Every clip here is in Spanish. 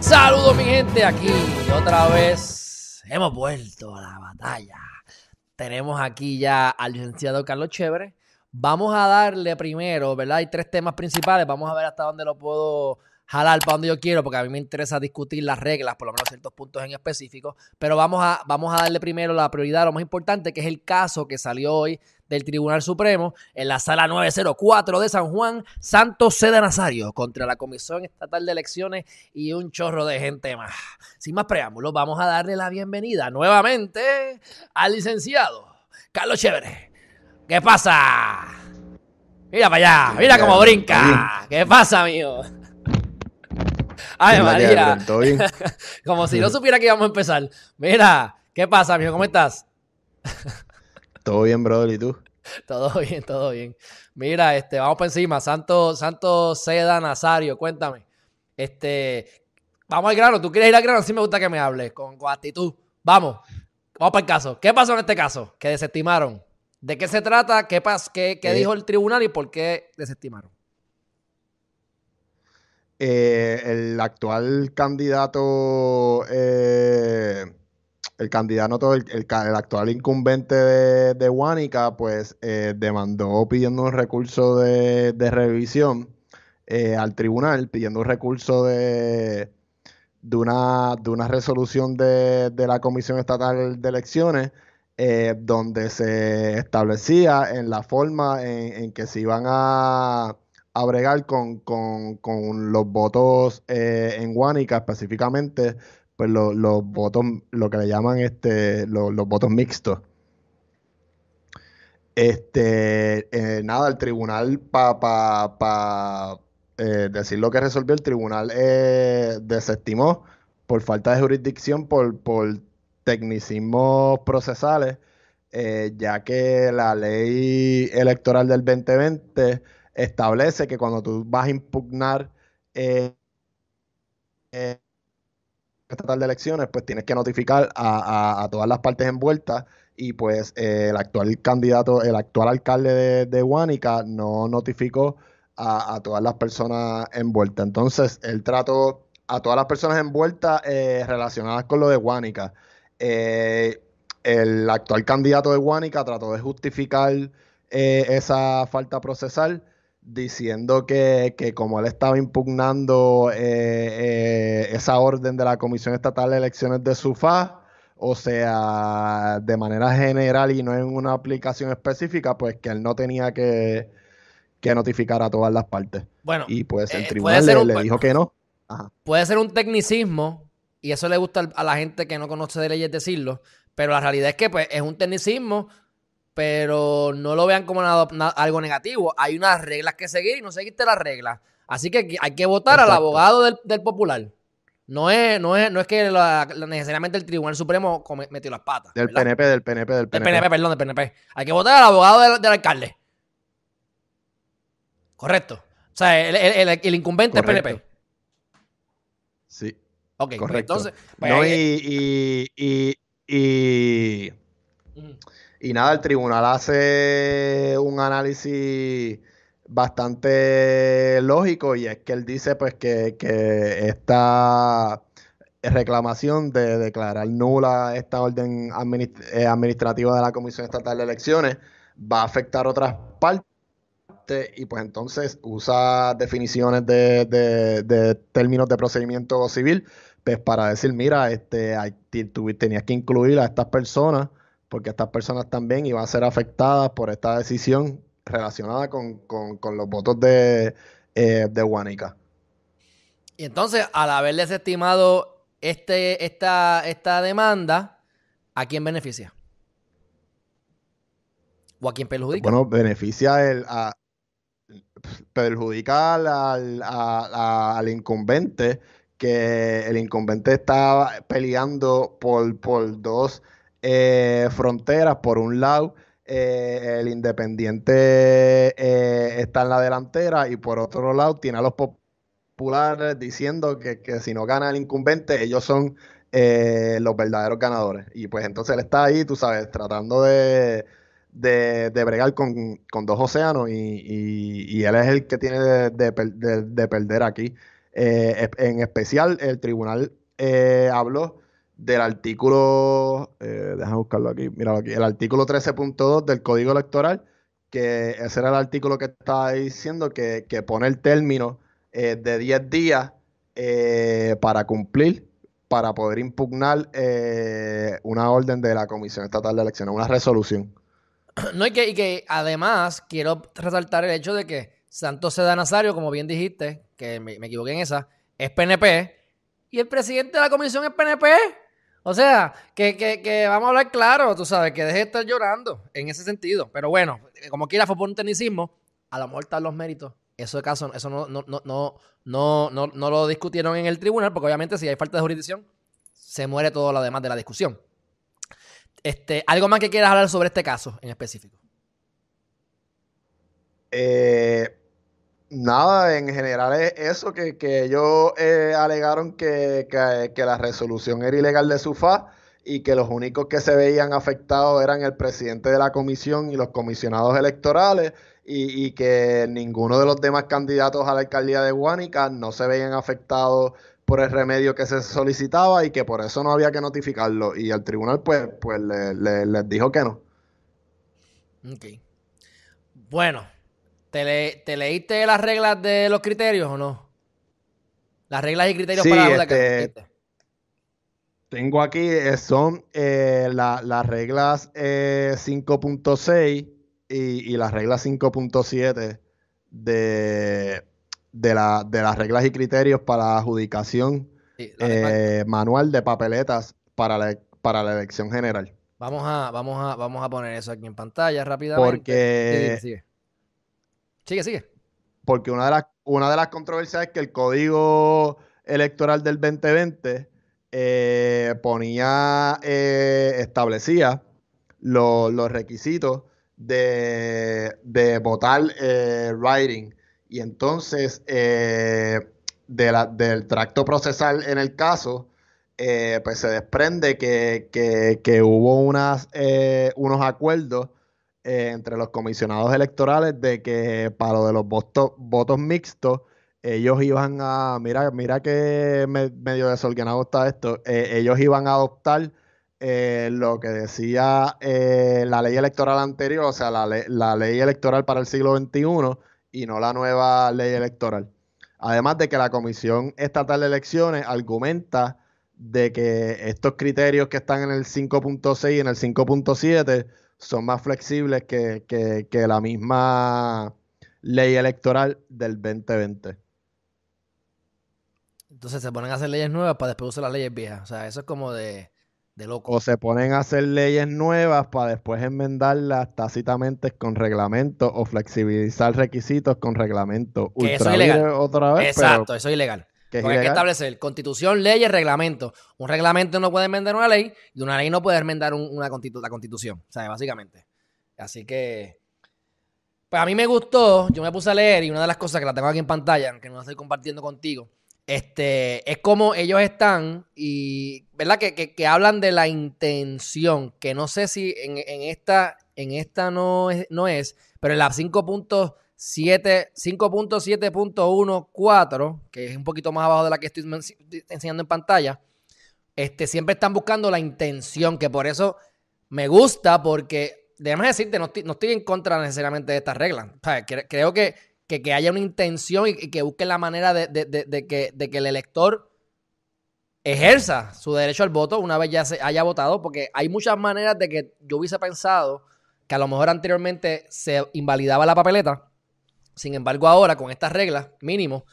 Saludos mi gente aquí otra vez. Hemos vuelto a la batalla. Tenemos aquí ya al licenciado Carlos Chévere. Vamos a darle primero, ¿verdad? Hay tres temas principales. Vamos a ver hasta dónde lo puedo jalar para donde yo quiero, porque a mí me interesa discutir las reglas, por lo menos ciertos puntos en específico. Pero vamos a, vamos a darle primero la prioridad lo más importante, que es el caso que salió hoy del Tribunal Supremo en la sala 904 de San Juan, Santos Seda Nazario contra la Comisión Estatal de Elecciones y un chorro de gente más. Sin más preámbulos, vamos a darle la bienvenida nuevamente al licenciado Carlos Chévere. ¿Qué pasa? Mira para allá, mira cómo brinca. ¿Qué pasa, amigo? Ay, María. Como si no supiera que íbamos a empezar. Mira, ¿qué pasa, amigo? ¿Cómo estás? Todo bien, brother, ¿y tú? Todo bien, todo bien. Mira, este, vamos por encima. Santo, Santo Seda Nazario, cuéntame. Este, vamos al grano. ¿Tú quieres ir al grano? Sí me gusta que me hables, con, actitud. Vamos, vamos para el caso. ¿Qué pasó en este caso? Que desestimaron. ¿De qué se trata? ¿Qué, pas qué, qué eh. dijo el tribunal y por qué desestimaron? Eh, el actual candidato, eh, el candidato, el, el, actual incumbente de, de Huánica, pues eh, demandó pidiendo un recurso de, revisión al tribunal, pidiendo un recurso de, de, una, de una resolución de, la Comisión Estatal de Elecciones. donde se establecía en la forma en que se iban a, a bregar con, los votos eh, en Guánica, específicamente, pues los votos, lo que le llaman este, los votos mixtos. Este, eh, nada, el tribunal, para eh, decir lo que resolvió, el tribunal desestimó por falta de jurisdicción, por, por tecnicismos procesales, ya que la ley electoral del 2020 establece que cuando tú vas a impugnar eh, eh, estatal de elecciones, pues tienes que notificar a, todas las partes envueltas y pues eh, el actual candidato, el actual alcalde de, de no notificó a, todas las personas envueltas. Entonces, él trató a todas las personas envueltas eh, relacionadas con lo de Huánica. el actual candidato de Huánica trató de justificar esa falta procesal diciendo que, como él estaba impugnando eh, eh, esa orden de la Comisión Estatal de Elecciones de SUFA, o sea, de manera general y no en una aplicación específica, pues que él no tenía que, notificar a todas las partes. Bueno, y pues el eh, tribunal le, dijo que no. Puede ser un tecnicismo, y eso le gusta a la gente que no conoce de leyes decirlo, pero la realidad es que pues, es un tecnicismo pero no lo vean como algo negativo. Hay unas reglas que seguir y no seguiste las reglas. Así que hay que votar al abogado del, popular. No es, no es, no es que necesariamente el Tribunal Supremo metió las patas. Del PNP, del PNP, del PNP. Del PNP, perdón, del PNP. Hay que votar al abogado del, alcalde. Correcto. O sea, el, incumbente es PNP. Sí. Ok, pues Correcto. entonces. Pues no, y, y, y, y nada, el tribunal hace un análisis bastante lógico y es que él dice pues que, esta reclamación de declarar nula esta orden eh, administrativa de la Comisión Estatal de Elecciones va a afectar otras partes y pues entonces usa definiciones de, de, términos de procedimiento civil pues para decir, mira, este, tú tenías que incluir a estas personas porque estas personas también iban a ser afectadas por esta decisión relacionada con, los votos de, eh, de Guanica. Y entonces, al haber desestimado este, esta, esta demanda, ¿a quién beneficia? ¿O a quién perjudica? Bueno, beneficia el, a, perjudica al, al incumbente, que el incumbente está peleando por, por dos eh, fronteras. Por un lado, eh, el Independiente eh, está en la delantera y por otro lado tiene a los populares diciendo que, si no gana el incumbente, ellos son los verdaderos ganadores. Y pues entonces él está ahí, tú sabes, tratando de, de, bregar con, dos océanos y, él es el que tiene de, perder aquí. en especial, el tribunal habló del artículo, déjame buscarlo aquí, míralo aquí, el artículo 13.2 del Código Electoral, que ese era el artículo que estaba diciendo que, que pone el término de 10 días para cumplir para poder impugnar eh, una orden de la Comisión Estatal de Elecciones, una resolución. No, y que, y que además quiero resaltar el hecho de que Santos Seda Nazario, como bien dijiste, que me, equivoqué en esa, es PNP, y el presidente de la comisión es PNP. O sea, que, que, vamos a hablar claro, tú sabes, que deje de estar llorando en ese sentido. Pero bueno, como quiera fue por un tecnicismo, a lo mejor están los méritos eso de caso, eso no, no, no, no, no, no lo discutieron en el tribunal, porque obviamente si hay falta de jurisdicción, se muere todo lo demás de la discusión. Este, ¿Algo más que quieras hablar sobre este caso en específico? Eh, nada, en general es eso, que, ellos eh, alegaron que, que, la resolución era ilegal de su fa y que los únicos que se veían afectados eran el presidente de la comisión y los comisionados electorales y, que ninguno de los demás candidatos a la alcaldía de Guánica no se veían afectados por el remedio que se solicitaba y que por eso no había que notificarlo. Y el tribunal pues, pues les dijo que no. Ok. Bueno, ¿te, ¿te, leíste las reglas de los criterios o no? Las reglas y criterios para la este, Tengo aquí, eh, son eh, las reglas eh, 5.6 y, la regla 5.7 de, de, la, de las reglas y criterios para adjudicación eh, manual de papeletas para la, para la elección general. Vamos a, vamos, a, vamos a poner eso aquí en pantalla rápidamente. Porque. sigue. Sigue, sigue. Porque una de, las, una de las controversias es que el código electoral del 2020 eh, ponía, eh, establecía los requisitos de, votar eh, writing. Y entonces, eh, de la, del tracto procesal en el caso, eh, pues se desprende que, que, hubo unas, unos acuerdos entre los comisionados electorales de que para lo de los votos, mixtos, ellos iban a, mira, mira que medio desorganado está esto, ellos iban a adoptar eh, lo que decía eh, la ley electoral anterior, o sea, la, la, ley electoral para el siglo XXI y no la nueva ley electoral. Además de que la Comisión Estatal de Elecciones argumenta de que estos criterios que están en el 5.6 y en el 5.7 son más flexibles que, que la misma ley electoral del 2020. Entonces se ponen a hacer leyes nuevas para después usar las leyes viejas. O sea, eso es como de o se ponen a hacer leyes nuevas para después enmendarlas tácitamente con reglamento o flexibilizar requisitos con reglamento. Que eso es ilegal. Otra vez, Exacto, eso es ilegal. Porque hay que establecer constitución, leyes, reglamento. Un reglamento no puede enmendar una ley y una ley no puede enmendar una la constitución. O sea, básicamente. Así que. Pues a mí me gustó, yo me puse a leer y una de las cosas que la tengo aquí en pantalla, que no la estoy compartiendo contigo, este, es como ellos están y, ¿verdad? Que, hablan de la intención, que no sé si en, esta, en esta no es, no es, pero en la 5.7, 5.7.14, que es un poquito más abajo de la que estoy enseñando en pantalla, este, siempre están buscando la intención, que por eso me gusta, porque, déjame decirte, no estoy, no estoy en contra necesariamente de estas reglas. creo que que, haya una intención y, que busquen la manera de, que, de, que, el elector ejerza su derecho al voto una vez ya se haya votado, porque hay muchas maneras de que yo hubiese pensado que a lo mejor anteriormente se invalidaba la papeleta, sin embargo ahora con estas reglas mínimo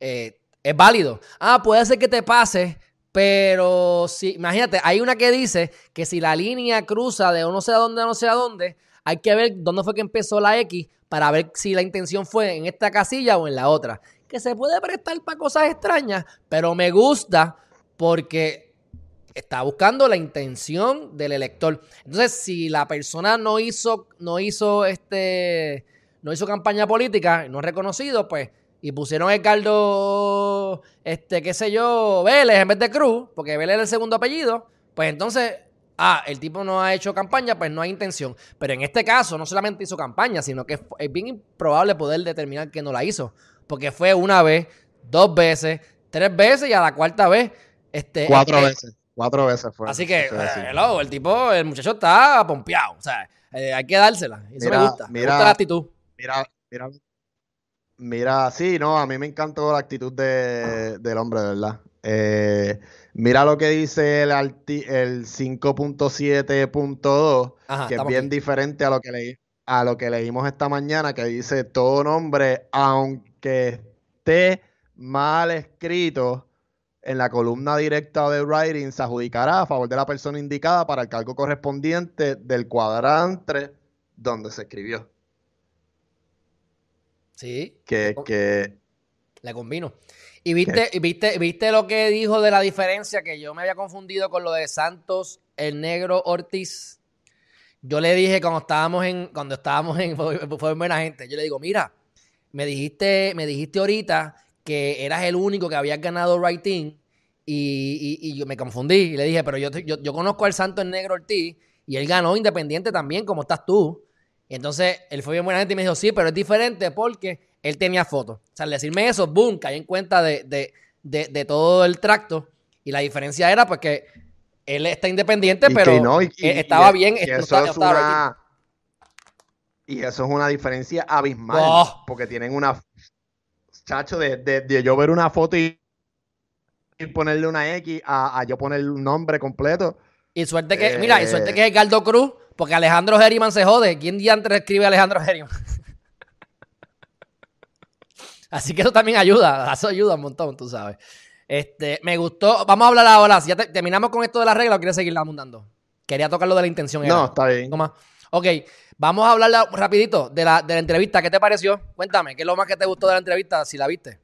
eh, es válido. Ah, puede ser que te pase, pero si, imagínate, hay una que dice que si la línea cruza de no sé a dónde a no sé a dónde, hay que ver dónde fue que empezó la X para ver si la intención fue en esta casilla o en la otra. Que se puede prestar para cosas extrañas, pero me gusta porque está buscando la intención del elector. Entonces, si la persona no hizo, no hizo este, no hizo campaña política, no es reconocido, pues, y pusieron a Edgardo, este, qué sé yo, Vélez en vez de Cruz, porque Vélez es el segundo apellido, pues entonces ah, el tipo no ha hecho campaña, pues no hay intención. Pero en este caso no solamente hizo campaña, sino que es bien improbable poder determinar que no la hizo. Porque fue una vez, dos veces, tres veces y a la cuarta vez. Este, Cuatro este, veces. Cuatro veces fue. Así que, así. eh, hello, el tipo, el muchacho está pompeado. O sea, eh, hay que dársela. Eso me Mira, gusta. me mira. gusta la actitud. Mira, mira. Mira, sí, no, a mí me encantó la actitud de, del hombre, verdad. Eh, mira lo que dice el, el 5.7.2, Ajá, que es bien aquí. diferente a lo que leí, a lo que leímos esta mañana, que dice todo nombre, aunque esté mal escrito en la columna directa de writing, se adjudicará a favor de la persona indicada para el cargo correspondiente del cuadrante donde se escribió. Sí, Que, Oh. que le combino. Y viste, viste, viste lo que dijo de la diferencia que yo me había confundido con lo de Santos, el negro Ortiz. Yo le dije cuando estábamos en, cuando estábamos en, fue, buena gente, yo le digo, mira, me dijiste, me dijiste ahorita que eras el único que habías ganado writing y, y, y yo me confundí y le dije, pero yo, yo, yo conozco al Santo el negro Ortiz y él ganó independiente también, como estás tú. Y entonces él fue bien buena gente y me dijo, sí, pero es diferente porque él tenía fotos. O sea, al decirme eso, boom, caí en cuenta de, de, de, de todo el tracto. Y la diferencia era pues que él está independiente, y pero no, y- y- eh, estaba y- bien. y eso estaba- es una y eso es una diferencia abismal Oh. porque tienen una chacho de, de- yo ver una foto y, y ponerle una X a, a yo ponerle un nombre completo Y suerte que, Eh, mira, y suerte que es Edgardo Cruz, porque Alejandro Geriman se jode. ¿Quién diantre escribe Alejandro Geriman? Así que eso también ayuda, eso ayuda un montón, tú sabes. Este, me gustó. Vamos a hablar ahora. Si ya te- terminamos con esto de la regla o quieres seguirla abundando. Quería tocar lo de la intención. era. no está bien más. Ok, vamos a hablar la- rapidito de la, de la entrevista. ¿Qué te pareció? Cuéntame, ¿qué es lo más que te gustó de la entrevista si la viste?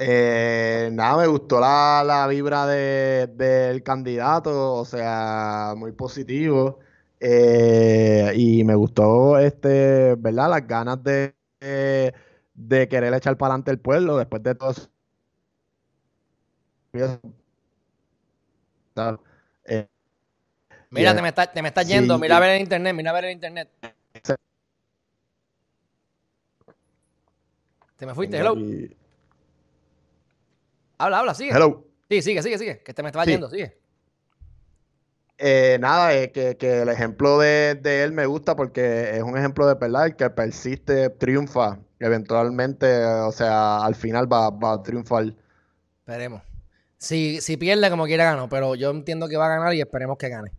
Eh, nada, me gustó la, la vibra de- del candidato, o sea, muy positivo. Eh, y me gustó, este, ¿verdad? Las ganas de, de, de querer echar para adelante el pueblo después de todo eso. Eh, Mira, Yeah. te me estás te me estás yendo. Sí. Mira a ver el internet, mira a ver el internet. Te me fuiste, hello. Habla, habla, sigue. Hello. Sí, sigue, sigue, sigue. Que te me estaba Sí. yendo, sigue. Eh, nada, eh, que, que el ejemplo de, de él me gusta porque es un ejemplo de verdad, el que persiste, triunfa, eventualmente, o sea, al final va, va a triunfar. Esperemos. Si, si pierde, como quiera gano, pero yo entiendo que va a ganar y esperemos que gane.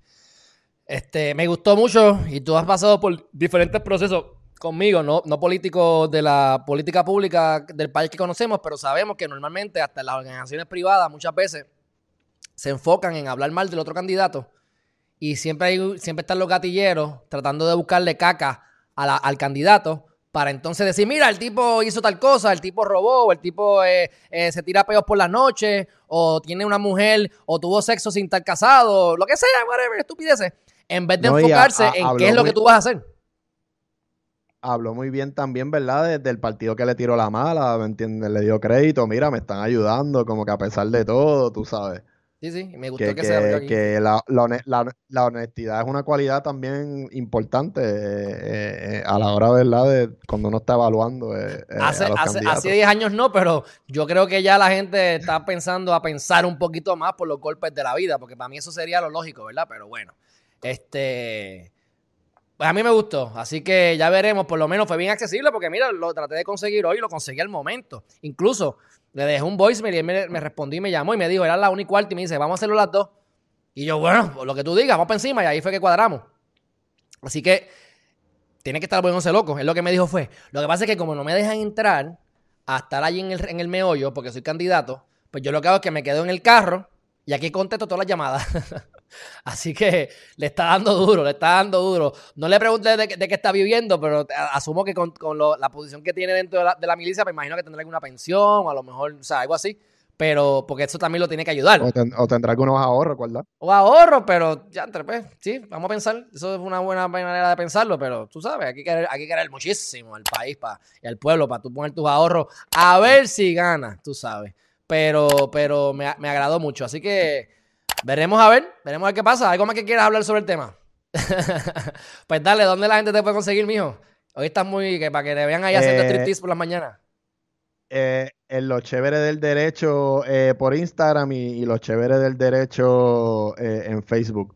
Este, me gustó mucho y tú has pasado por diferentes procesos conmigo, no, no políticos de la política pública del país que conocemos, pero sabemos que normalmente hasta las organizaciones privadas muchas veces se enfocan en hablar mal del otro candidato y siempre, hay, siempre están los gatilleros tratando de buscarle caca a la- al candidato para entonces decir, mira, el tipo hizo tal cosa, el tipo robó, o el tipo eh, eh, se tira peos por la noche, o tiene una mujer, o tuvo sexo sin estar casado, lo que sea, whatever, estupideces, en vez de No, y a- enfocarse a- en qué es lo muy- que tú vas a hacer. Habló muy bien también, ¿verdad? Desde el partido que le tiró la mala, ¿me entiendes? Le dio crédito, mira, me están ayudando, como que a pesar de todo, tú sabes. Sí, sí, me gustó Que, que, se abrió que, aquí. que la, la la- honestidad es una cualidad también importante eh, eh, a la hora, ¿verdad? De cuando uno está evaluando eh, eh, Hace, a los hace, hace 10 años no, pero yo creo que ya la gente está pensando a pensar un poquito más por los golpes de la vida, porque para mí eso sería lo lógico, ¿verdad? Pero bueno, este... Pues a mí me gustó, así que ya veremos, por lo menos fue bien accesible, porque mira, lo traté de conseguir hoy lo conseguí al momento. Incluso le dejé un voicemail y él me, respondió y me llamó y me dijo, era la una y y me dice, vamos a hacerlo las dos. Y yo, bueno, lo que tú digas, vamos para encima y ahí fue que cuadramos. Así que tiene que estar bueno ese loco. Es lo que me dijo fue. Lo que pasa es que como no me dejan entrar a estar allí en el, en el meollo, porque soy candidato, pues yo lo que hago es que me quedo en el carro y aquí contesto todas las llamadas. Así que le está dando duro, le está dando duro. No le pregunté de, qué- de qué está viviendo, pero asumo que con, con lo- la posición que tiene dentro de la, de la milicia, me imagino que tendrá alguna pensión, o a lo mejor, o sea, algo así. Pero porque eso también lo tiene que ayudar. O, ten- o tendrá algunos ahorros, ¿verdad? O ahorro, pero ya, entre, pues, sí, vamos a pensar. Eso es una buena manera de pensarlo, pero tú sabes, hay que querer, hay que querer muchísimo al país pa, y al pueblo para tú poner tus ahorros a ver si ganas, tú sabes. Pero, pero me, me agradó mucho. Así que veremos a ver, veremos a ver qué pasa. ¿Algo más que quieras hablar sobre el tema? pues dale, ¿dónde la gente te puede conseguir, mijo? Hoy estás muy, que para que te vean ahí haciendo Eh, striptease por las mañanas. eh, en Los Chéveres del Derecho por Instagram y, Los Chéveres del Derecho en Facebook.